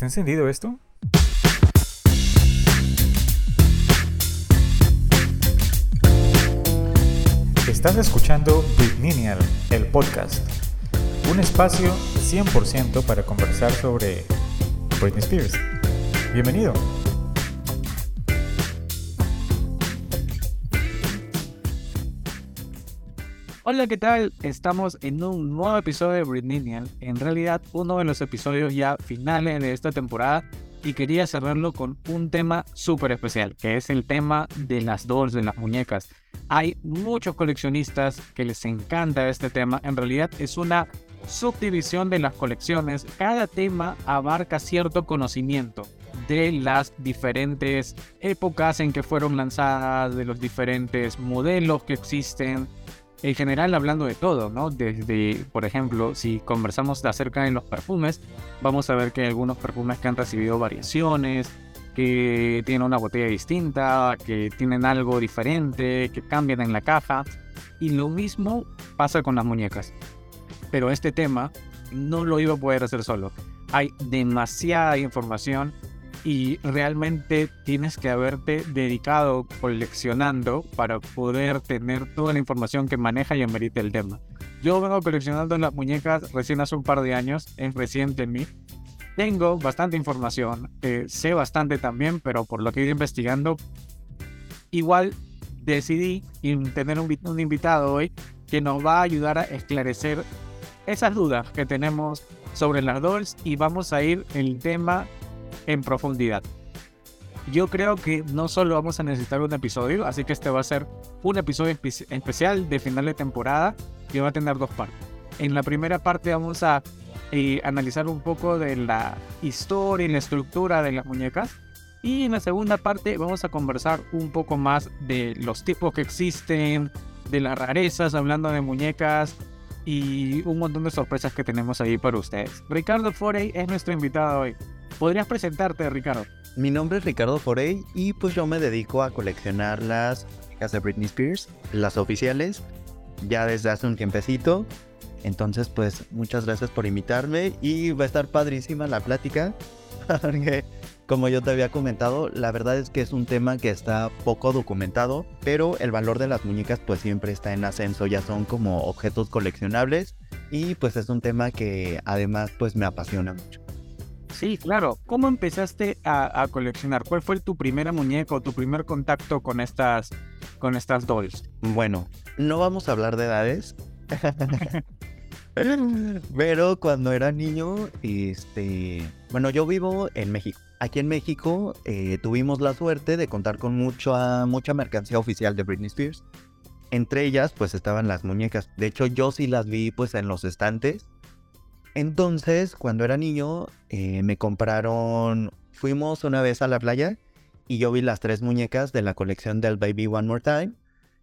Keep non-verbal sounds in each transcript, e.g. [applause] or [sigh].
¿Está encendido esto? Estás escuchando Britninial, el podcast. Un espacio 100% para conversar sobre Britney Spears. Bienvenido. Hola, ¿qué tal? Estamos en un nuevo episodio de Britninial. En realidad, uno de los episodios ya finales de esta temporada. Y quería cerrarlo con un tema súper especial, que es el tema de las dolls, de las muñecas. Hay muchos coleccionistas que les encanta este tema. En realidad es una subdivisión de las colecciones. Cada tema abarca cierto conocimiento de las diferentes épocas en que fueron lanzadas, de los diferentes modelos que existen, en general hablando de todo, ¿no? Desde, por ejemplo, si conversamos acerca de los perfumes, vamos a ver que hay algunos perfumes que han recibido variaciones, que tienen una botella distinta, que tienen algo diferente, que cambian en la caja. Y lo mismo pasa con las muñecas. Pero este tema no lo iba a poder hacer solo. Hay demasiada información y realmente tienes que haberte dedicado coleccionando para poder tener toda la información que maneja y amerita el tema. Yo vengo coleccionando las muñecas recién hace un par de años, es reciente en mí. Tengo bastante información, eh, sé bastante también, pero por lo que he ido investigando, igual decidí tener un, un invitado hoy que nos va a ayudar a esclarecer esas dudas que tenemos sobre las dolls y vamos a ir el tema en profundidad. Yo creo que no solo vamos a necesitar un episodio, así que este va a ser un episodio especial de final de temporada que va a tener dos partes. En la primera parte vamos a eh, analizar un poco de la historia y la estructura de las muñecas. Y en la segunda parte vamos a conversar un poco más de los tipos que existen, de las rarezas, hablando de muñecas y un montón de sorpresas que tenemos ahí para ustedes. Ricardo Forey es nuestro invitado hoy. ¿Podrías presentarte, Ricardo? Mi nombre es Ricardo Forey y pues yo me dedico a coleccionar las de Britney Spears, las oficiales, ya desde hace un tiempecito. Entonces, pues muchas gracias por invitarme y va a estar padrísima la plática. [laughs] Como yo te había comentado, la verdad es que es un tema que está poco documentado, pero el valor de las muñecas pues siempre está en ascenso, ya son como objetos coleccionables y pues es un tema que además pues me apasiona mucho. Sí, claro. ¿Cómo empezaste a, coleccionar? ¿Cuál fue tu primera muñeca o tu primer contacto con estas, con estas dolls? Bueno, no vamos a hablar de edades. [laughs] Pero cuando era niño, este, bueno, yo vivo en México. Aquí en México eh, tuvimos la suerte de contar con mucha, mucha mercancía oficial de Britney Spears. Entre ellas, pues estaban las muñecas. De hecho, yo sí las vi, pues, en los estantes entonces, cuando era niño, eh, me compraron, fuimos una vez a la playa y yo vi las tres muñecas de la colección del Baby One More Time,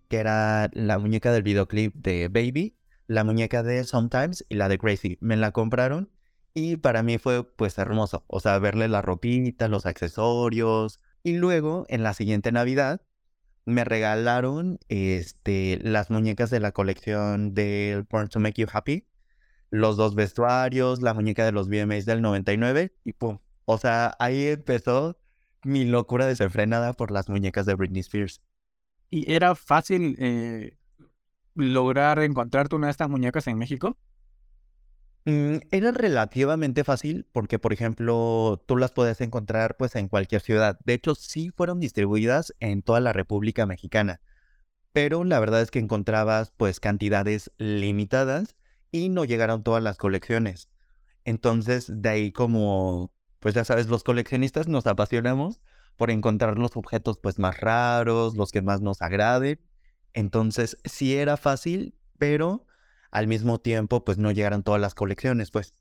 que era la muñeca del videoclip de Baby, la muñeca de Sometimes y la de Crazy. Me la compraron y para mí fue pues hermoso, o sea, verle la ropita, los accesorios. Y luego, en la siguiente Navidad, me regalaron este, las muñecas de la colección del Born to Make You Happy, los dos vestuarios, la muñeca de los VMAs del 99 y pum. O sea, ahí empezó mi locura desenfrenada por las muñecas de Britney Spears. ¿Y era fácil eh, lograr encontrarte una de estas muñecas en México? Mm, era relativamente fácil porque, por ejemplo, tú las puedes encontrar pues en cualquier ciudad. De hecho, sí fueron distribuidas en toda la República Mexicana. Pero la verdad es que encontrabas pues cantidades limitadas y no llegaron todas las colecciones. Entonces, de ahí como, pues ya sabes, los coleccionistas nos apasionamos por encontrar los objetos pues más raros, los que más nos agraden. Entonces, sí era fácil, pero al mismo tiempo pues no llegaron todas las colecciones, pues.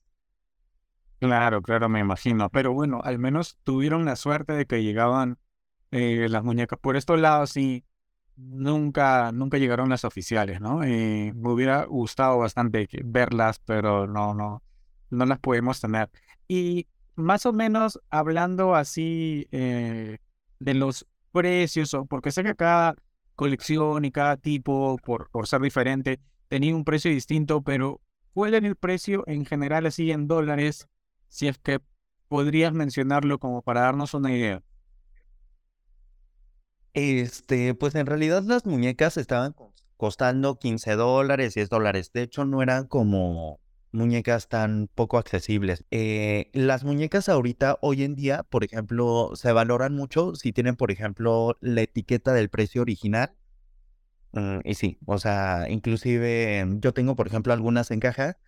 Claro, claro, me imagino. Pero bueno, al menos tuvieron la suerte de que llegaban eh, las muñecas por estos lados y nunca, nunca llegaron las oficiales, ¿no? Eh, me hubiera gustado bastante verlas, pero no, no, no las podemos tener. Y más o menos hablando así eh, de los precios, porque sé que cada colección y cada tipo, por, por ser diferente, tenía un precio distinto, pero ¿cuál era el precio en general así en dólares? Si es que podrías mencionarlo como para darnos una idea? Este, pues en realidad las muñecas estaban costando 15 dólares, 10 dólares. De hecho, no eran como muñecas tan poco accesibles. Eh, las muñecas ahorita, hoy en día, por ejemplo, se valoran mucho si tienen, por ejemplo, la etiqueta del precio original. Mm, y sí, o sea, inclusive em, yo tengo, por ejemplo, algunas en caja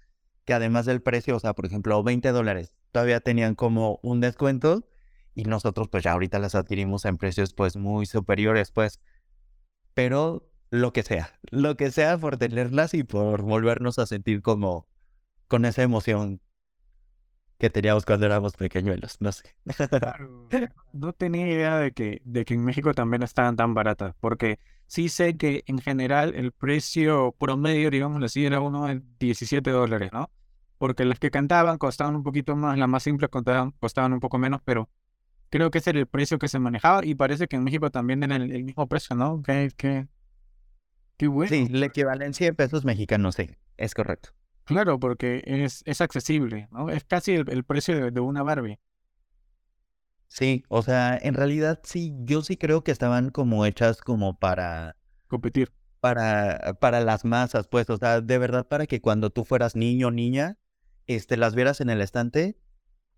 que además del precio, o sea, por ejemplo, 20 dólares, todavía tenían como un descuento y nosotros pues ya ahorita las adquirimos en precios pues muy superiores, pues. Pero lo que sea, lo que sea por tenerlas y por volvernos a sentir como con esa emoción que teníamos cuando éramos pequeñuelos, no sé. [laughs] No tenía idea de que, de que en México también estaban tan baratas, porque sí sé que en general el precio promedio, digamos así, era uno de 17 dólares, ¿no? Porque las que cantaban costaban un poquito más, las más simples costaban, costaban un poco menos, pero creo que ese era el precio que se manejaba y parece que en México también era el, mismo precio, ¿no? Qué, qué, qué bueno. Sí, la equivalencia en pesos mexicanos, sí, es correcto. Claro, porque es, es accesible, ¿no? Es casi el, precio de, una Barbie. Sí, o sea, en realidad sí, yo sí creo que estaban como hechas como para... Competir. Para, para las masas, pues, o sea, de verdad para que cuando tú fueras niño o niña, este, las vieras en el estante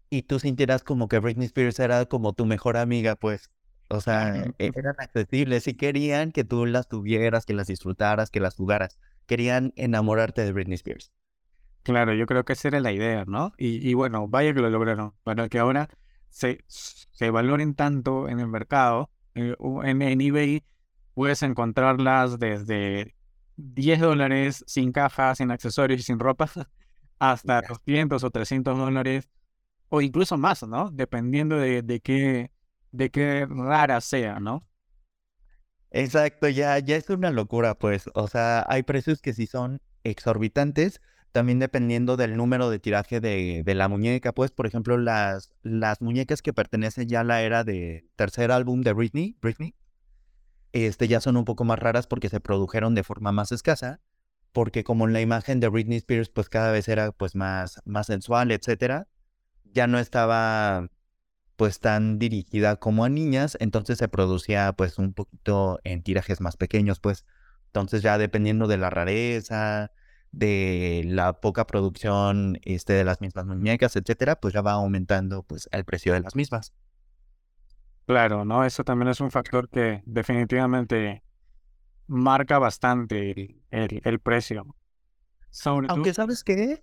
y tú sintieras como que Britney Spears era como tu mejor amiga, pues. O sea, e, eran accesibles y querían que tú las tuvieras, que las disfrutaras, que las jugaras. Querían enamorarte de Britney Spears. Claro, yo creo que esa era la idea, ¿no? Y, bueno, vaya que lo lograron, para que ahora se, se valoren tanto en el mercado. Eh, en, eBay puedes encontrarlas desde 10 dólares sin caja, sin accesorios y sin ropa, [laughs] hasta 200 o 300 dólares, o incluso más, ¿no? Dependiendo de, de, qué, de qué rara sea, ¿no? Exacto, ya, ya es una locura, pues. O sea, hay precios que sí son exorbitantes, también dependiendo del número de tiraje de, la muñeca, pues, por ejemplo, las, las muñecas que pertenecen ya a la era de tercer álbum de Britney, Britney, este, ya son un poco más raras porque se produjeron de forma más escasa, porque como en la imagen de Britney Spears, pues cada vez era pues más, más sensual, etcétera, ya no estaba pues tan dirigida como a niñas, entonces se producía pues un poquito en tirajes más pequeños, pues, entonces ya dependiendo de la rareza, de la poca producción este, de las mismas muñecas, etcétera, pues ya va aumentando pues el precio de las mismas. Claro, ¿no? Eso también es un factor que definitivamente marca bastante el, precio. Aunque sabes qué,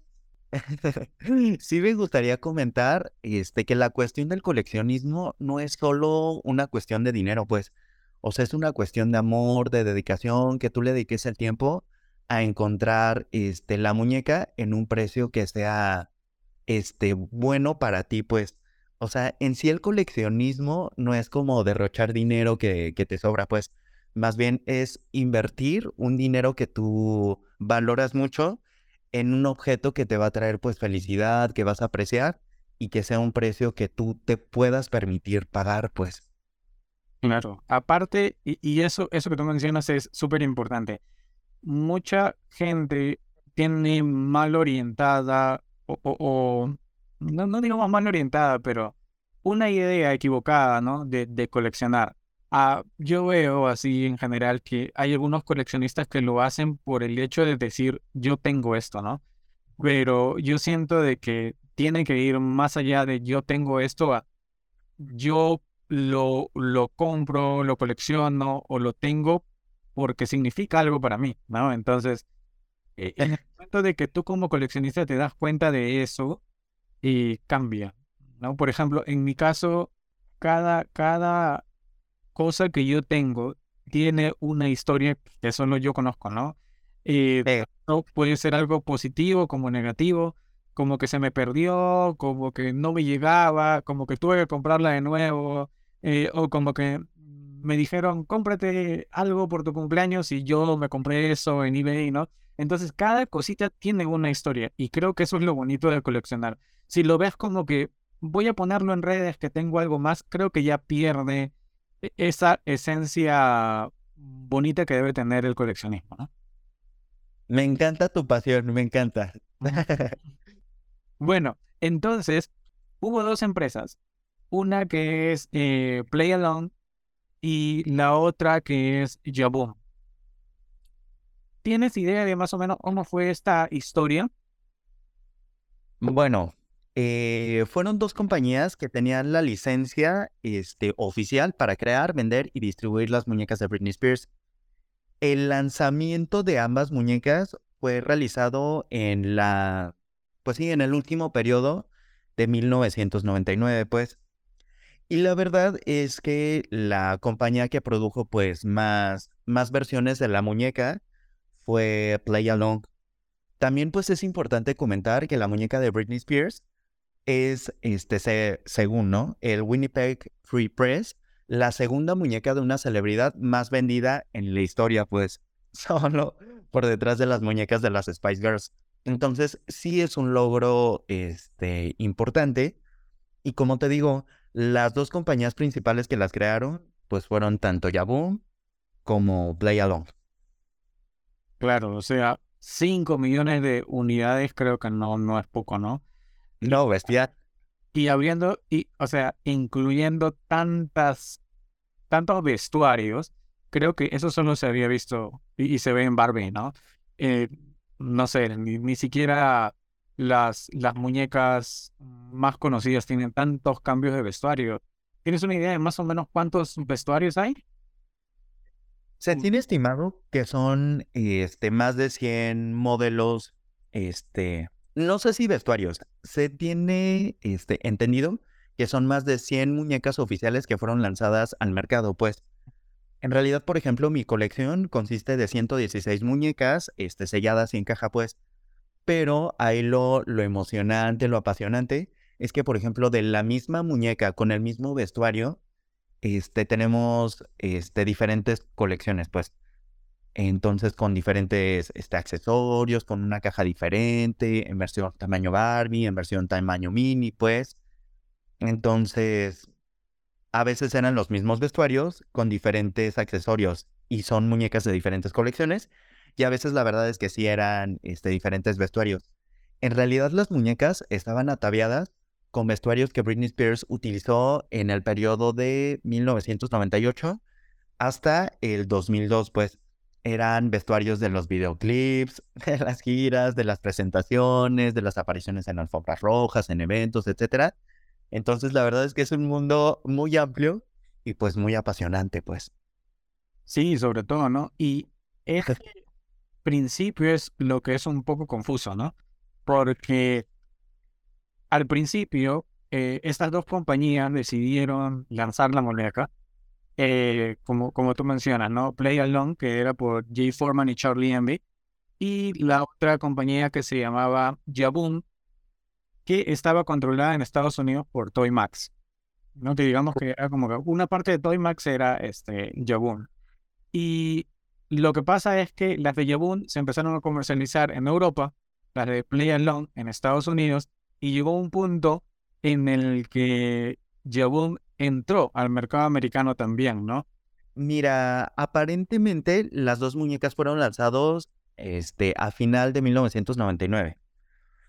[laughs] sí me gustaría comentar este, que la cuestión del coleccionismo no es solo una cuestión de dinero, pues, o sea, es una cuestión de amor, de dedicación, que tú le dediques el tiempo a encontrar este, la muñeca en un precio que sea este, bueno para ti, pues. O sea, en sí el coleccionismo no es como derrochar dinero que, que te sobra, pues. Más bien es invertir un dinero que tú valoras mucho en un objeto que te va a traer pues felicidad, que vas a apreciar y que sea un precio que tú te puedas permitir pagar, pues. Claro, aparte, y, y eso, eso que tú mencionas es súper importante mucha gente tiene mal orientada o, no, no, digamos mal orientada, pero una idea equivocada, ¿no? De, de coleccionar. Ah, yo veo así en general que hay algunos coleccionistas que lo hacen por el hecho de decir yo tengo esto, ¿no? Pero yo siento de que tiene que ir más allá de yo tengo esto a yo lo, lo compro, lo colecciono o lo tengo porque significa algo para mí, ¿no? Entonces, eh, en el [laughs] momento de que tú como coleccionista te das cuenta de eso, y cambia, ¿no? Por ejemplo, en mi caso, cada, cada cosa que yo tengo tiene una historia que solo yo conozco, ¿no? Y puede ser algo positivo como negativo, como que se me perdió, como que no me llegaba, como que tuve que comprarla de nuevo, eh, o como que me dijeron, cómprate algo por tu cumpleaños y yo me compré eso en eBay, ¿no? Entonces, cada cosita tiene una historia y creo que eso es lo bonito de coleccionar. Si lo ves como que voy a ponerlo en redes, que tengo algo más, creo que ya pierde e-, esa esencia bonita que debe tener el coleccionismo, ¿no? Me encanta tu pasión, me encanta. bueno, entonces, hubo dos empresas, una que es eh, Play Along y la otra que es Jaboom. ¿Tienes idea de más o menos cómo fue esta historia? Bueno, eh, fueron dos compañías que tenían la licencia este, oficial para crear, vender y distribuir las muñecas de Britney Spears. El lanzamiento de ambas muñecas fue realizado en la, pues sí, en el último periodo de 1999, pues. Y la verdad es que la compañía que produjo pues más, más versiones de la muñeca fue Play Along. También pues es importante comentar que la muñeca de Britney Spears es, este, según, ¿no? El Winnipeg Free Press, la segunda muñeca de una celebridad más vendida en la historia, pues, [laughs] solo por detrás de las muñecas de las Spice Girls. Entonces, sí es un logro este, importante. Y como te digo, las dos compañías principales que las crearon, pues fueron tanto Yaboom como Play Along. Claro, o sea, 5 millones de unidades creo que no, no es poco, ¿no? No, bestia. Y abriendo, y, o sea, incluyendo tantas, tantos vestuarios, creo que eso solo se había visto y, se ve en Barbie, ¿no? Eh, no sé, ni, ni, siquiera las, las muñecas más conocidas tienen tantos cambios de vestuario. ¿Tienes una idea de más o menos cuántos vestuarios hay? Se tiene estimado que son este, más de 100 modelos, este, no sé si vestuarios, se tiene este, entendido que son más de 100 muñecas oficiales que fueron lanzadas al mercado, pues. En realidad, por ejemplo, mi colección consiste de 116 muñecas este, selladas y en caja, pues. Pero ahí lo, lo emocionante, lo apasionante, es que, por ejemplo, de la misma muñeca con el mismo vestuario, este, tenemos este, diferentes colecciones, pues. Entonces, con diferentes este, accesorios, con una caja diferente, en versión tamaño Barbie, en versión tamaño mini, pues. Entonces, a veces eran los mismos vestuarios con diferentes accesorios y son muñecas de diferentes colecciones. Y a veces la verdad es que sí eran este, diferentes vestuarios. En realidad las muñecas estaban ataviadas con vestuarios que Britney Spears utilizó en el periodo de 1998 hasta el 2002, pues eran vestuarios de los videoclips, [laughs] de las giras, de las presentaciones, de las apariciones en alfombras rojas, en eventos, etc. Entonces, la verdad es que es un mundo muy amplio y pues muy apasionante, pues. Sí, sobre todo, ¿no? Y [laughs] este principio es lo que es un poco confuso, ¿no? Porque al principio, eh, estas dos compañías decidieron lanzar la muñeca, eh, como, como tú mencionas, ¿no? Play Along, que era por Jay Foreman y Charlie Envy, y la otra compañía que se llamaba Jaboom, que estaba controlada en Estados Unidos por Toy Max. ¿no? Que digamos que era como que una parte de Toy Max era este. Y lo que pasa es que las de Jaboom se empezaron a comercializar en Europa, las de Play Along en Estados Unidos, y llegó un punto en el que Jabun entró al mercado americano también, ¿no? Mira, aparentemente las dos muñecas fueron lanzados este, a final de 1999.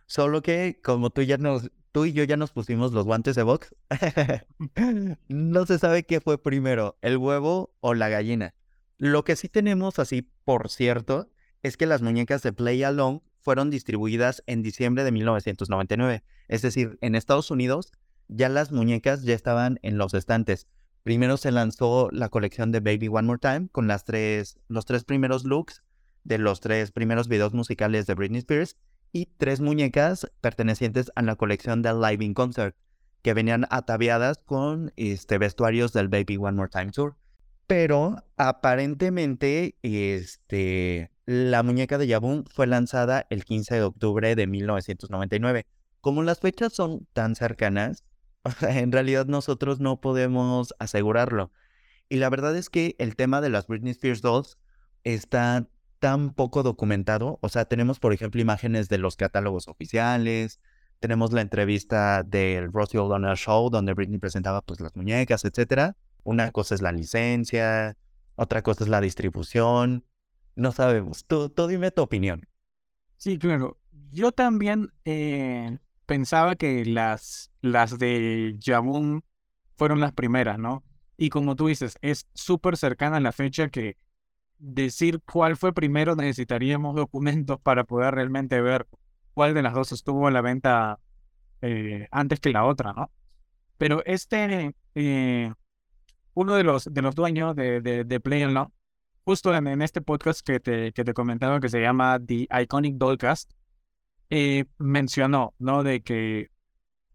Solo que como tú, ya nos, tú y yo ya nos pusimos los guantes de box, [laughs] no se sabe qué fue primero, el huevo o la gallina. Lo que sí tenemos así, por cierto, es que las muñecas de Play Along fueron distribuidas en diciembre de 1999. Es decir, en Estados Unidos ya las muñecas ya estaban en los estantes. Primero se lanzó la colección de Baby One More Time con las tres, los tres primeros looks de los tres primeros videos musicales de Britney Spears y tres muñecas pertenecientes a la colección del Live in Concert que venían ataviadas con este, vestuarios del Baby One More Time Tour. Pero aparentemente, este, la muñeca de Yabun fue lanzada el 15 de octubre de 1999. Como las fechas son tan cercanas, [laughs] en realidad nosotros no podemos asegurarlo. Y la verdad es que el tema de las Britney Spears dolls está tan poco documentado. O sea, tenemos, por ejemplo, imágenes de los catálogos oficiales, tenemos la entrevista del Rosie O'Donnell Show, donde Britney presentaba pues las muñecas, etc. Una cosa es la licencia, otra cosa es la distribución, no sabemos. Tú, dime tu opinión. Sí, claro. Yo también, eh, pensaba que las, las de Jabun fueron las primeras, ¿no? Y como tú dices, es súper cercana a la fecha que decir cuál fue primero necesitaríamos documentos [laughs] para poder realmente ver cuál de las dos estuvo en la venta eh, antes que la otra, ¿no? Pero este, eh, uno de los, de los dueños de, de, de Play justo en, este podcast que te, que te comentaba que se llama The Iconic Dollcast, eh, mencionó, ¿no? De que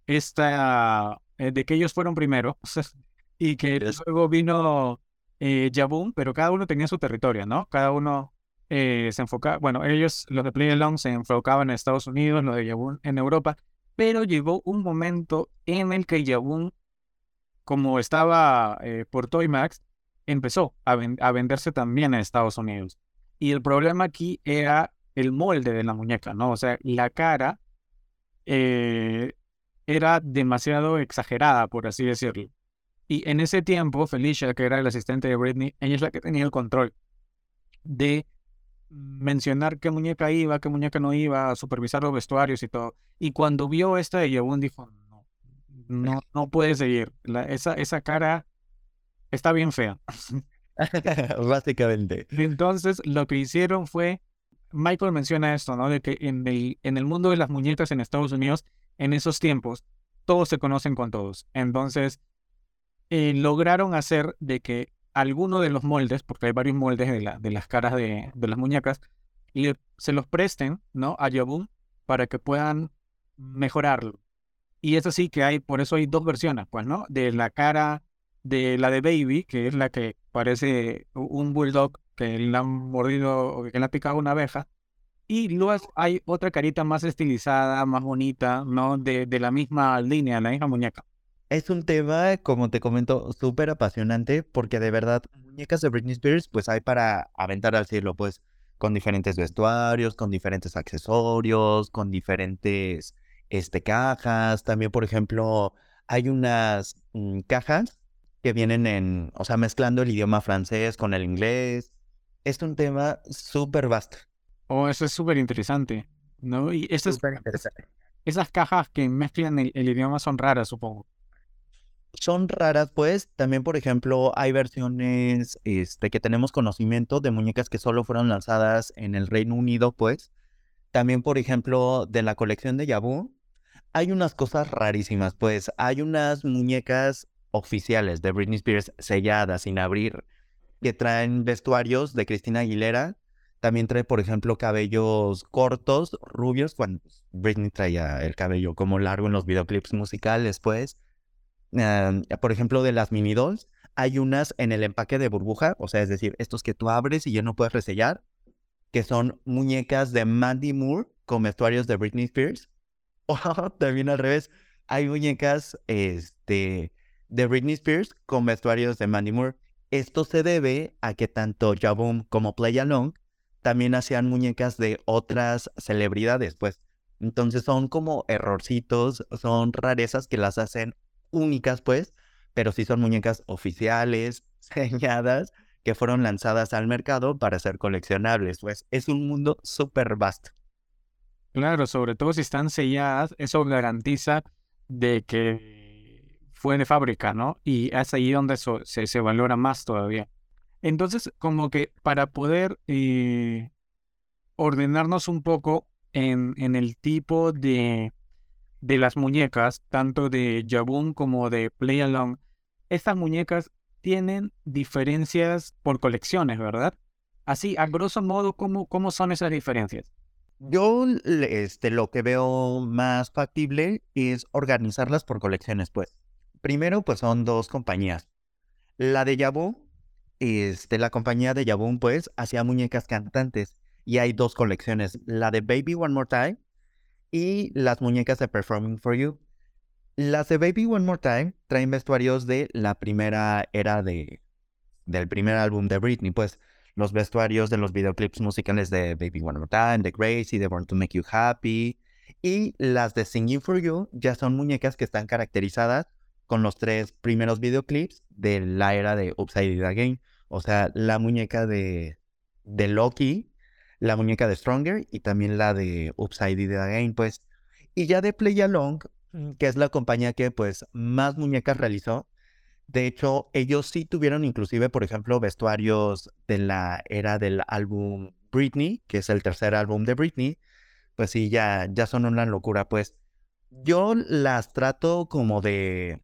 esta, de que ellos fueron primero [laughs] y que luego vino eh, pero cada uno tenía su territorio, ¿no? Cada uno se enfocaba, bueno, ellos, los de Play Along, se enfocaban en Estados Unidos, los de Jabun en Europa, pero llegó un momento en el que Jabun, como estaba eh, por Toymax, empezó a, venderse también en Estados Unidos. Y el problema aquí era el molde de la muñeca, ¿no? O sea, la cara eh, era demasiado exagerada, por así decirlo. Y en ese tiempo, Felicia, que era el asistente de Britney, ella es la que tenía el control de mencionar qué muñeca iba, qué muñeca no iba, supervisar los vestuarios y todo. Y cuando vio esta de Yabun dijo, no, no, puede seguir. esa, esa cara está bien fea. [laughs] [laughs] Básicamente. Entonces, lo que hicieron fue, Michael menciona esto, ¿no? De que en el, en el mundo de las muñecas en Estados Unidos, en esos tiempos, todos se conocen con todos. Entonces, eh, lograron hacer de que alguno de los moldes, porque hay varios moldes de, la, de las caras de, de las muñecas, se los presten ¿no? a Yabun para que puedan mejorarlo. Y es así que hay, por eso hay dos versiones, pues, ¿no? De la cara de la de Baby, que es la que parece un bulldog que le han mordido que le ha picado una abeja. Y luego hay otra carita más estilizada, más bonita, ¿no? De, de la misma línea, la misma muñeca. Es un tema, como te comento, súper apasionante porque de verdad, muñecas de Britney Spears, pues hay para aventar al cielo, pues con diferentes vestuarios, con diferentes accesorios, con diferentes este, cajas. También, por ejemplo, hay unas mm, cajas que vienen en, o sea, mezclando el idioma francés con el inglés. Es un tema súper vasto. Oh, eso es súper interesante, ¿no? Y esas, esas cajas que mezclan el idioma son raras, supongo son raras, pues. También, por ejemplo, hay versiones este, que tenemos conocimiento de muñecas que solo fueron lanzadas en el Reino Unido, pues. También, por ejemplo, de la colección de Yabu, hay unas cosas rarísimas, pues. Hay unas muñecas oficiales de Britney Spears selladas, sin abrir, que traen vestuarios de Cristina Aguilera. También trae, por ejemplo, cabellos cortos, rubios, cuando Britney traía el cabello como largo en los videoclips musicales, pues por ejemplo, de las mini dolls, hay unas en el empaque de burbuja, o sea, es decir, estos que tú abres y ya no puedes resellar, que son muñecas de Mandy Moore con vestuarios de Britney Spears. [laughs] O también al revés, hay muñecas este, de Britney Spears con vestuarios de Mandy Moore. Esto se debe a que tanto Jaboom como Play Along también hacían muñecas de otras celebridades, pues. Entonces son como errorcitos, son rarezas que las hacen únicas, pues, pero sí son muñecas oficiales, [laughs] señadas, que fueron lanzadas al mercado para ser coleccionables. Pues es un mundo súper vasto. Claro, sobre todo si están selladas, eso garantiza de que fue de fábrica, ¿no? Y es ahí donde se, se, valora más todavía. Entonces, como que para poder eh, ordenarnos un poco en, en el tipo de, de las muñecas, tanto de Jabun como de Play Along, estas muñecas tienen diferencias por colecciones, ¿verdad? Así, a grosso modo, ¿cómo, cómo son esas diferencias? Yo este, lo que veo más factible es organizarlas por colecciones, pues. Primero, pues son dos compañías. La de Jabun, este, la compañía de Jabun, pues, hacía muñecas cantantes. Y hay dos colecciones. La de Baby One More Time y las muñecas de Performing for You. Las de Baby One More Time traen vestuarios de la primera era de, del primer álbum de Britney, pues los vestuarios de los videoclips musicales de Baby One More Time, de Gracie, de Born to Make You Happy. Y las de Singing for You ya son muñecas que están caracterizadas con los tres primeros videoclips de la era de Upside Down Again. O sea, la muñeca de, de Loki la muñeca de Stronger y también la de Upside Down Again, pues. Y ya de Play Along, que es la compañía que pues más muñecas realizó, de hecho, ellos sí tuvieron inclusive, por ejemplo, vestuarios de la era del álbum Britney, que es el tercer álbum de Britney, pues sí, ya, ya son una locura, pues. Yo las trato como de,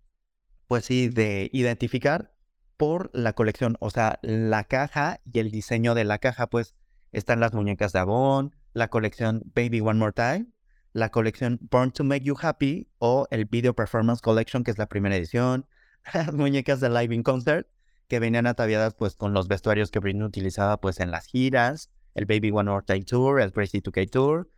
pues sí, de identificar por la colección, o sea, la caja y el diseño de la caja, pues están las muñecas de Avon, la colección Baby One More Time, la colección Born to Make You Happy o el Video Performance Collection, que es la primera edición, [laughs] las muñecas de Live in Concert, que venían ataviadas pues con los vestuarios que Britney utilizaba pues en las giras, el Baby One More Time Tour, el Crazy 2K Tour,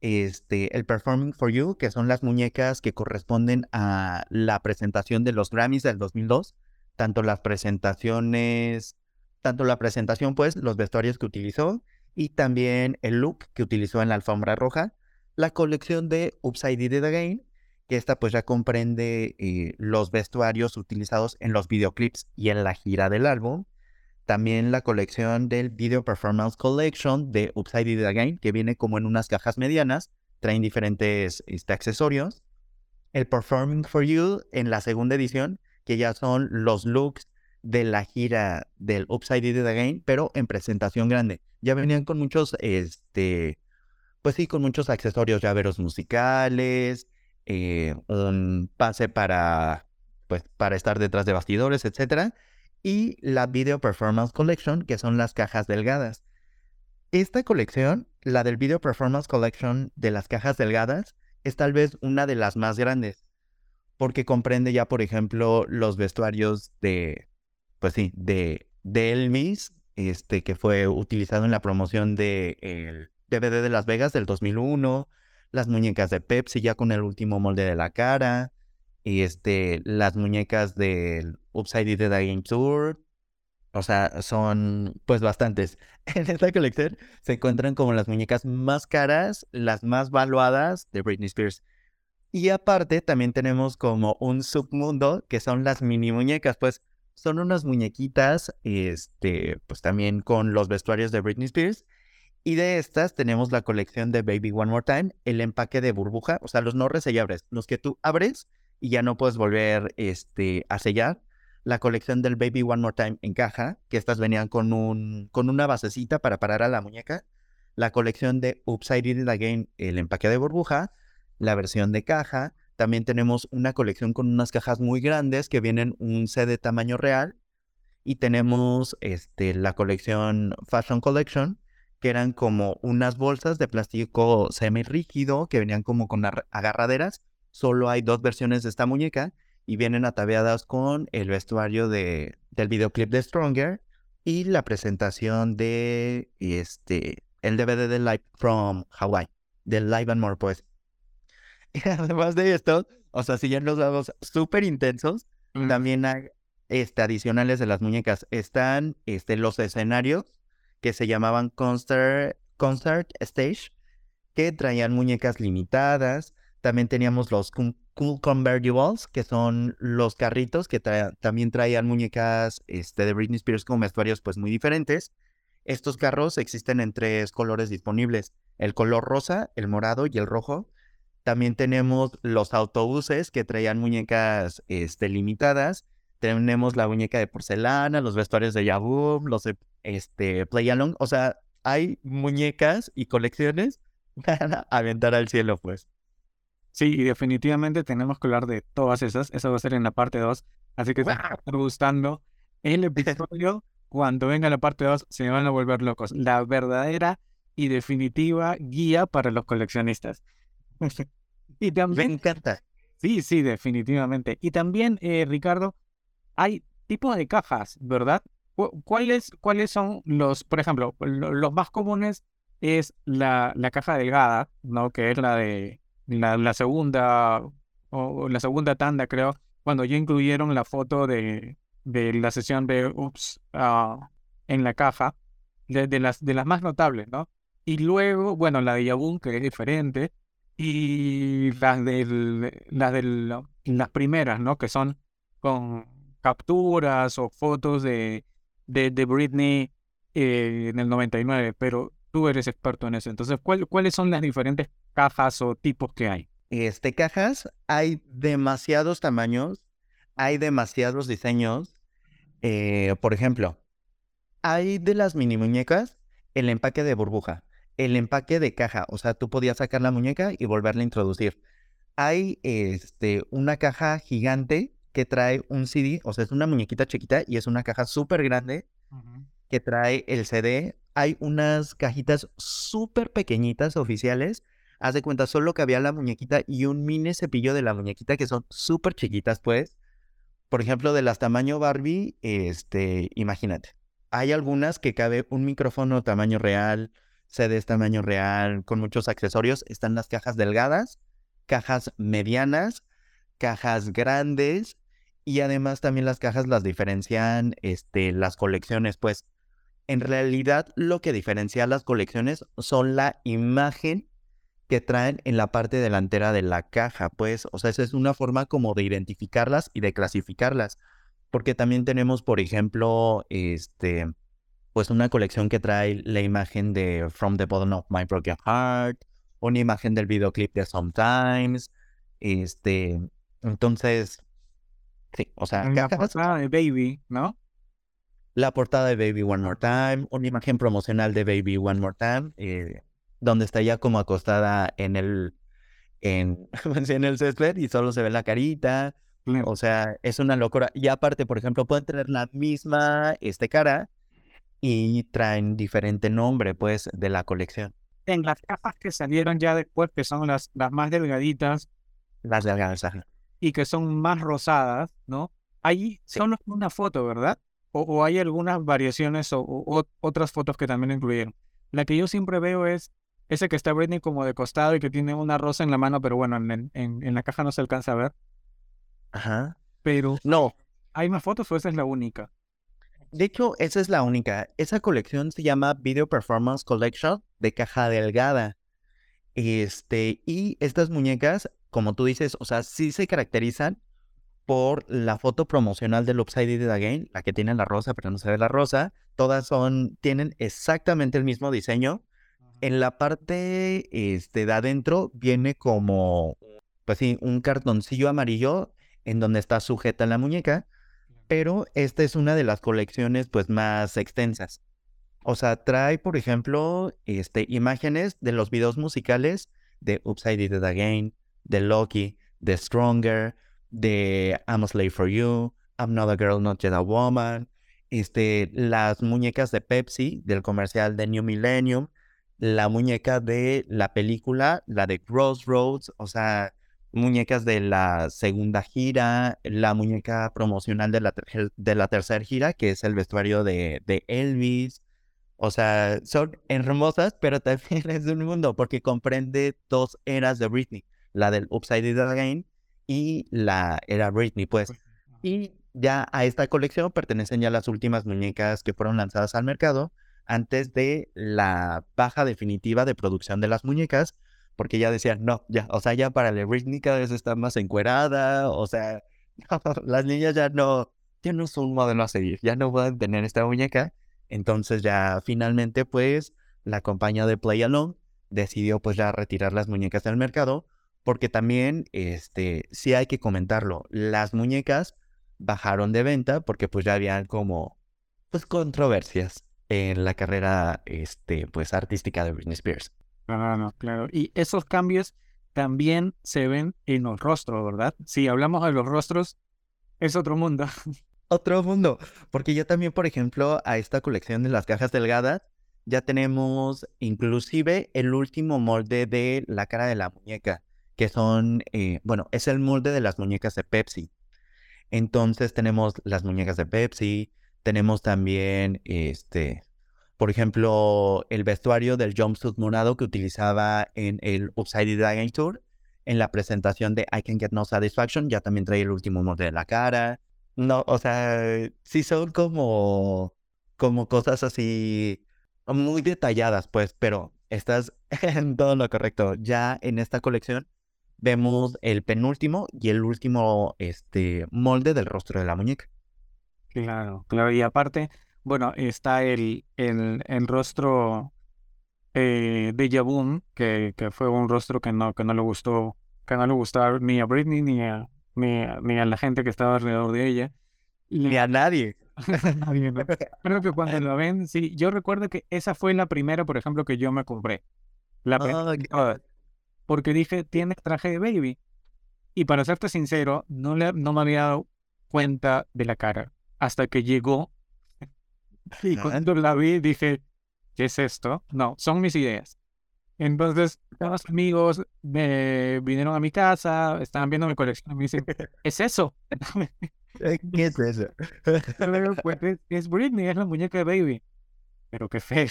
este, el Performing for You, que son las muñecas que corresponden a la presentación de los Grammys del 2002, tanto las presentaciones, tanto la presentación pues, los vestuarios que utilizó y también el look que utilizó en la alfombra roja, la colección de Upside Did Again, que esta pues ya comprende eh, los vestuarios utilizados en los videoclips y en la gira del álbum. También la colección del Video Performance Collection de Upside Did Again, que viene como en unas cajas medianas, traen diferentes este, accesorios. El Performing for You en la segunda edición, que ya son los looks de la gira del Upside Did Again, pero en presentación grande. Ya venían con muchos, este, pues sí, con muchos accesorios, llaveros musicales, eh, un pase para, pues, para estar detrás de bastidores, etc. Y la Video Performance Collection, que son las cajas delgadas. Esta colección, la del Video Performance Collection de las cajas delgadas, es tal vez una de las más grandes, porque comprende ya, por ejemplo, los vestuarios de, pues sí, de, de Elmis, este, que fue utilizado en la promoción de DVD de Las Vegas del 2001, las muñecas de Pepsi ya con el último molde de la cara, y este, las muñecas del Upside Down Game Tour. O sea, son pues bastantes. [laughs] En esta colección se encuentran como las muñecas más caras, las más valuadas de Britney Spears. Y aparte también tenemos como un submundo que son las mini muñecas, pues son unas muñequitas, este, pues también con los vestuarios de Britney Spears y de estas tenemos la colección de Baby One More Time, el empaque de burbuja, o sea, los no resellables, los que tú abres y ya no puedes volver este, a sellar. La colección del Baby One More Time en caja, que estas venían con, un, con una basecita para parar a la muñeca. La colección de Upside It Again, el empaque de burbuja. La versión de caja. También tenemos una colección con unas cajas muy grandes que vienen un set de tamaño real. Y tenemos este, la colección Fashion Collection, que eran como unas bolsas de plástico semi-rígido que venían como con agarraderas. Solo hay dos versiones de esta muñeca y vienen ataviadas con el vestuario de, del videoclip de Stronger y la presentación de este el DVD de Live from Hawaii, del Live and More, pues. [laughs] Y además de esto, o sea, siguen los lados súper intensos, mm. también hay este, adicionales de las muñecas. Están este, los escenarios que se llamaban Concert, Concert Stage, que traían muñecas limitadas. También teníamos los Cool Convertibles, que son los carritos que también traían muñecas este, de Britney Spears con vestuarios pues muy diferentes. Estos carros existen en tres colores disponibles, el color rosa, el morado y el rojo. También tenemos los autobuses que traían muñecas este, limitadas. Tenemos la muñeca de porcelana, los vestuarios de Yaboom, los este, Play Along. O sea, hay muñecas y colecciones [laughs] para aventar al cielo, pues. Sí, y definitivamente tenemos que hablar de todas esas. Eso va a ser en la parte 2. Así que si les gustando el episodio, [laughs] cuando venga la parte 2, se van a volver locos. La verdadera y definitiva guía para los coleccionistas. [laughs] y también... Me encanta. Sí, sí, definitivamente. Y también, eh, Ricardo, hay tipos de cajas, ¿verdad? ¿Cuáles, ¿Cuáles son los, por ejemplo, los más comunes es la, la caja delgada, ¿no? Que es la de la, segunda o la segunda tanda, creo, cuando ya incluyeron la foto de, de la sesión de Ups ah, en la caja, de, las, de las más notables, ¿no? Y luego, bueno, la de Yabun, que es diferente, y las del, las del, las primeras, ¿no? Que son con capturas o fotos de, de, Britney eh, en el 99, pero tú eres experto en eso. Entonces, ¿cuáles son las diferentes cajas o tipos que hay? este, cajas, hay demasiados tamaños, hay demasiados diseños. Eh, por ejemplo, hay de las mini muñecas el empaque de burbuja, el empaque de caja, o sea, tú podías sacar la muñeca y volverla a introducir. Hay este, una caja gigante que trae un CD, o sea, es una muñequita chiquita y es una caja súper grande que trae el CD. Hay unas cajitas súper pequeñitas oficiales. Haz de cuenta, solo que había la muñequita y un mini cepillo de la muñequita que son súper chiquitas, pues. Por ejemplo, de las tamaño Barbie, este, imagínate. Hay algunas que cabe un micrófono tamaño real, CDs tamaño real, con muchos accesorios. Están las cajas delgadas, cajas medianas, cajas grandes y además también las cajas las diferencian este, las colecciones, pues en realidad lo que diferencia las colecciones son la imagen que traen en la parte delantera de la caja, pues, o sea, esa es una forma como de identificarlas y de clasificarlas, porque también tenemos, por ejemplo, este, pues una colección que trae la imagen de From the Bottom of My Broken Heart, una imagen del videoclip de Sometimes, este, entonces, Sí, o sea, la portada de Baby, ¿no? La portada de Baby One More Time, una imagen promocional de Baby One More Time, eh, donde está ya como acostada en el, en, [laughs] en el césped y solo se ve la carita. O sea, es una locura. Y aparte, por ejemplo, pueden tener la misma este, cara y traen diferente nombre, pues, de la colección. En las capas que salieron ya después, que son las, las más delgaditas. Las delgadas, ajá y que son más rosadas, ¿no? Ahí son una foto, ¿verdad? O, hay algunas variaciones o, otras fotos que también incluyeron. La que yo siempre veo es ese que está Britney como de costado y que tiene una rosa en la mano, pero bueno, en, en, la caja no se alcanza a ver. Ajá. Pero. No. ¿Hay más fotos o esa es la única? De hecho, esa es la única. Esa colección se llama Video Performance Collection de caja delgada. Este, y estas muñecas como tú dices, o sea, sí se caracterizan por la foto promocional del Upside Down Again, la que tiene la rosa, pero no se ve la rosa. Todas son, tienen exactamente el mismo diseño. En la parte este, de adentro viene como, pues sí, un cartoncillo amarillo en donde está sujeta la muñeca, pero esta es una de las colecciones pues más extensas. O sea, trae, por ejemplo, este, imágenes de los videos musicales de Upside Down Again, de Loki, de Stronger, de I'm a Slave for You, I'm Not a Girl, Not Yet a Woman, este, las muñecas de Pepsi del comercial de New Millennium, la muñeca de la película, la de Crossroads, o sea, muñecas de la segunda gira, la muñeca promocional de la, de la tercera gira, que es el vestuario de, de Elvis. O sea, son hermosas, pero también [laughs] es un mundo porque comprende dos eras de Britney la del Upside Down Again y la era Britney, pues. pues y ya a esta colección pertenecen ya las últimas muñecas que fueron lanzadas al mercado antes de la baja definitiva de producción de las muñecas, porque ya decían, no, ya, o sea, ya para la Britney cada vez está más encuerada, o sea, [laughs] las niñas ya no, ya no son un modelo a seguir, ya no pueden tener esta muñeca. Entonces ya finalmente, pues, la compañía de Play Alone decidió pues ya retirar las muñecas del mercado porque también, este, sí hay que comentarlo, las muñecas bajaron de venta porque pues ya habían como, pues, controversias en la carrera, este, pues, artística de Britney Spears. Claro, claro. Y esos cambios también se ven en los rostros, ¿verdad? Si hablamos de los rostros, es otro mundo. [laughs] Otro mundo, porque ya también, por ejemplo, a esta colección de las cajas delgadas, ya tenemos inclusive el último molde de la cara de la muñeca que son, eh, bueno, es el molde de las muñecas de Pepsi. Entonces tenemos las muñecas de Pepsi, tenemos también, este, por ejemplo, el vestuario del jumpsuit morado que utilizaba en el Upside Down Tour, en la presentación de I Can Get No Satisfaction, ya también trae el último molde de la cara. No, o sea, sí son como, como cosas así muy detalladas, pues, pero estás [laughs] en todo lo correcto. Ya en esta colección vemos el penúltimo y el último este, molde del rostro de la muñeca. Claro, claro. Y aparte, bueno, está el, el, el rostro eh, de Yabun, que, que, fue un rostro que no, que no le gustó que no le gustaba ni a Britney ni a, ni a, ni a la gente que estaba alrededor de ella. Ni a nadie. [laughs] Nadie, ¿no? Creo que cuando lo ven, sí, yo recuerdo que esa fue la primera, por ejemplo, que yo me compré. La [laughs] primera Porque dije, tiene traje de baby. Y para serte sincero, no, le, no me había dado cuenta de la cara hasta que llegó. [laughs] Y cuando la vi, dije, ¿qué es esto? No, son mis ideas. Entonces, todos amigos me vinieron a mi casa, estaban viendo mi colección y me dicen, ¿es eso? Eh, [laughs] ¿Qué es eso? Luego, pues, es, es Britney, es la muñeca de Baby. Pero qué fea.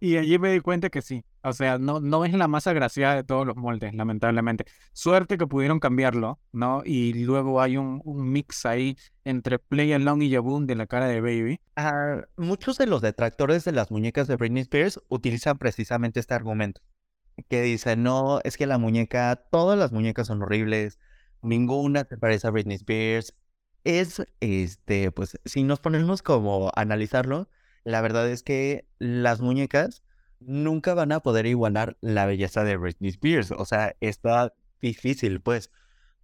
Y allí me di cuenta que sí. O sea, no, no es la más agraciada de todos los moldes, lamentablemente. Suerte que pudieron cambiarlo, ¿no? Y luego hay un, un mix ahí entre Play Along y Yaboon de la cara de Baby. Ah, muchos de los detractores de las muñecas de Britney Spears utilizan precisamente este argumento. Que dicen, no, es que la muñeca, todas las muñecas son horribles, ninguna se parece a Britney Spears. Es, este, pues, si nos ponemos como analizarlo, la verdad es que las muñecas nunca van a poder igualar la belleza de Britney Spears. O sea, está difícil, pues.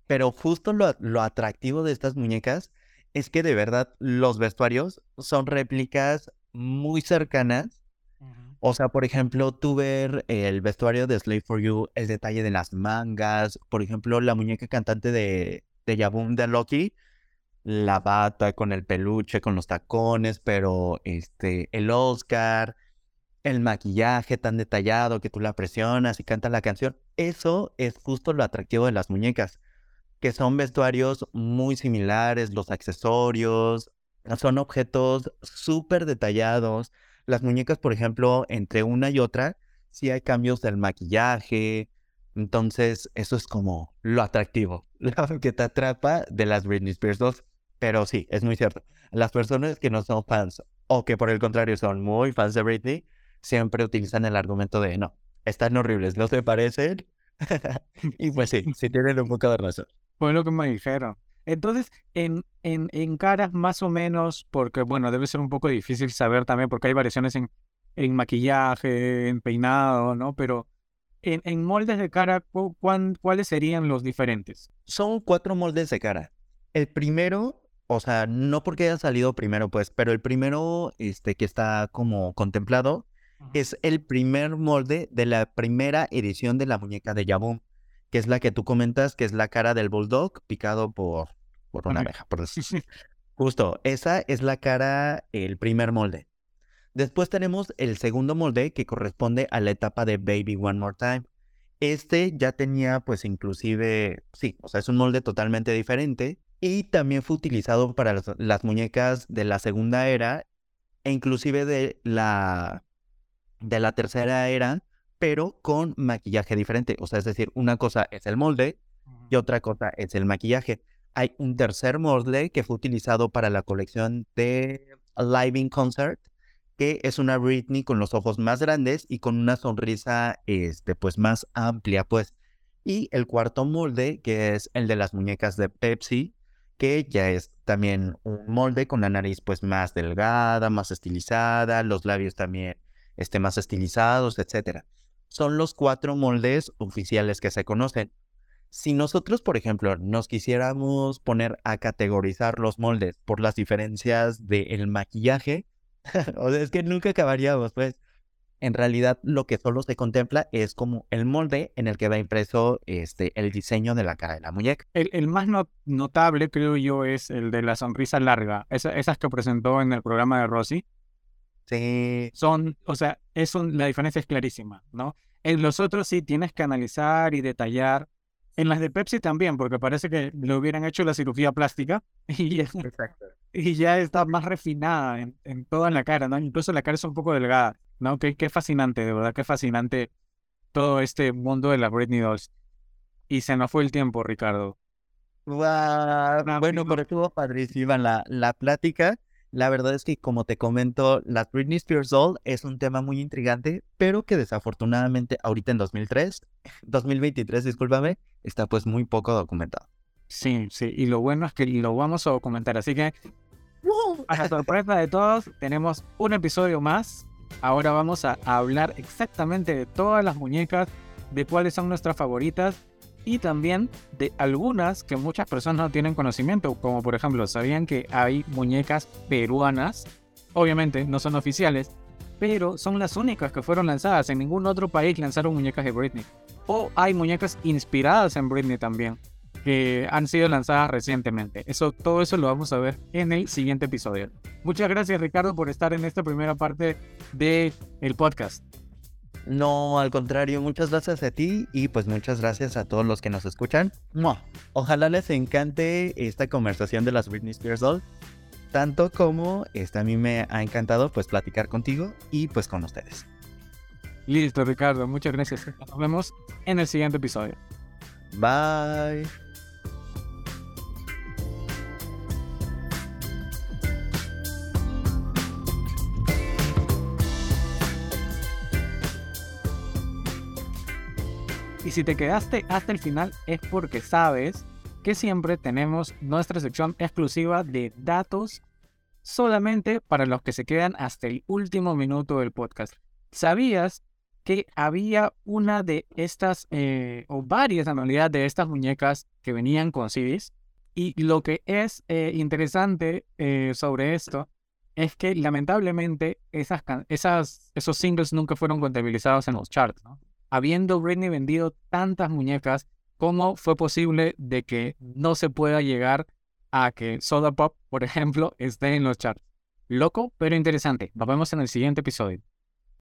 Pero justo lo, lo atractivo de estas muñecas es que de verdad los vestuarios son réplicas muy cercanas. O sea, por ejemplo, tú ver el vestuario de Slave for You, el detalle de las mangas, por ejemplo, la muñeca cantante de, de de Loki, la bata con el peluche, con los tacones, pero este, el Oscar, el maquillaje tan detallado que tú la presionas y canta la canción, eso es justo lo atractivo de las muñecas que son vestuarios muy similares, los accesorios, son objetos súper detallados. Las muñecas, por ejemplo, entre una y otra, sí hay cambios del maquillaje. Entonces, eso es como lo atractivo, [laughs] lo que te atrapa de las Britney Spears 2. Pero sí, es muy cierto. Las personas que no son fans o que por el contrario son muy fans de Britney, siempre utilizan el argumento de no, están horribles, no se parecen. [laughs] y pues sí, [laughs] sí tienen un poco de razón. Fue lo que me dijeron. Entonces, en, en, en caras más o menos, porque bueno, debe ser un poco difícil saber también, porque hay variaciones en, en maquillaje, en peinado, ¿no? Pero en, en moldes de cara, ¿cu- cuán- ¿cuáles serían los diferentes? Son cuatro moldes de cara. El primero, o sea, no porque haya salido primero, pues, pero el primero, este, que está como contemplado, es el primer molde de la primera edición de la muñeca de Yaboom, que es la que tú comentas, que es la cara del bulldog picado por, por una abeja, por decir. [laughs] Justo, esa es la cara, el primer molde. Después tenemos el segundo molde que corresponde a la etapa de Baby One More Time. Este ya tenía pues inclusive, sí, o sea, es un molde totalmente diferente y también fue utilizado para las, las muñecas de la segunda era e inclusive de la, de la tercera era, pero con maquillaje diferente. O sea, es decir, una cosa es el molde y otra cosa es el maquillaje. Hay un tercer molde que fue utilizado para la colección de Live in Concert, que es una Britney con los ojos más grandes y con una sonrisa, este, pues más amplia, pues. Y el cuarto molde, que es el de las muñecas de Pepsi, que ya es también un molde con la nariz pues más delgada, más estilizada, los labios también este, más estilizados, etcétera. Son los cuatro moldes oficiales que se conocen. Si nosotros, por ejemplo, nos quisiéramos poner a categorizar los moldes por las diferencias del maquillaje, [laughs] o sea, es que nunca acabaríamos, pues. En realidad, lo que solo se contempla es como el molde en el que va impreso este, el diseño de la cara de la muñeca. El, el más no- notable, creo yo, es el de la sonrisa larga. Esa- esas que presentó en el programa de Rosy. Sí, Son, o sea, eso, la diferencia es clarísima, ¿no? En los otros sí tienes que analizar y detallar. En las de Pepsi también, porque parece que le hubieran hecho la cirugía plástica [laughs] y ya, exacto. y ya está más refinada en, en toda la cara, ¿no? Incluso la cara es un poco delgada, ¿no? Qué, qué fascinante, de verdad, qué fascinante todo este mundo de las Britney Dolls. Y se nos fue el tiempo, Ricardo. Bueno, pero estuvo padrísima la, la plática. La verdad es que, como te comento, la Britney Spears Doll es un tema muy intrigante, pero que desafortunadamente ahorita en 2003, 2023, [laughs] discúlpame, está pues muy poco documentado. Sí, sí, y lo bueno es que lo vamos a documentar, así que a la sorpresa de todos, tenemos un episodio más. Ahora vamos a hablar exactamente de todas las muñecas, de cuáles son nuestras favoritas y también de algunas que muchas personas no tienen conocimiento, como por ejemplo, sabían que hay muñecas peruanas, obviamente no son oficiales, pero son las únicas que fueron lanzadas. En ningún otro país lanzaron muñecas de Britney. O hay muñecas inspiradas en Britney también, que han sido lanzadas recientemente. Eso, todo eso lo vamos a ver en el siguiente episodio. Muchas gracias Ricardo por estar en esta primera parte del el podcast. No, al contrario, muchas gracias a ti y pues muchas gracias a todos los que nos escuchan. Ojalá les encante esta conversación de las Britney Spears Doll, tanto como este, a mí me ha encantado pues platicar contigo y pues con ustedes. Listo, Ricardo, muchas gracias. Nos vemos en el siguiente episodio. Bye. Si te quedaste hasta el final es porque sabes que siempre tenemos nuestra sección exclusiva de datos solamente para los que se quedan hasta el último minuto del podcast. ¿Sabías que había una de estas, eh, o varias en de estas muñecas que venían con CDs? Y lo que es eh, interesante eh, sobre esto es que lamentablemente esos singles nunca fueron contabilizados en los charts. Habiendo Britney vendido tantas muñecas, ¿cómo fue posible de que no se pueda llegar a que Soda Pop, por ejemplo, esté en los charts? Loco, pero interesante. Nos vemos en el siguiente episodio.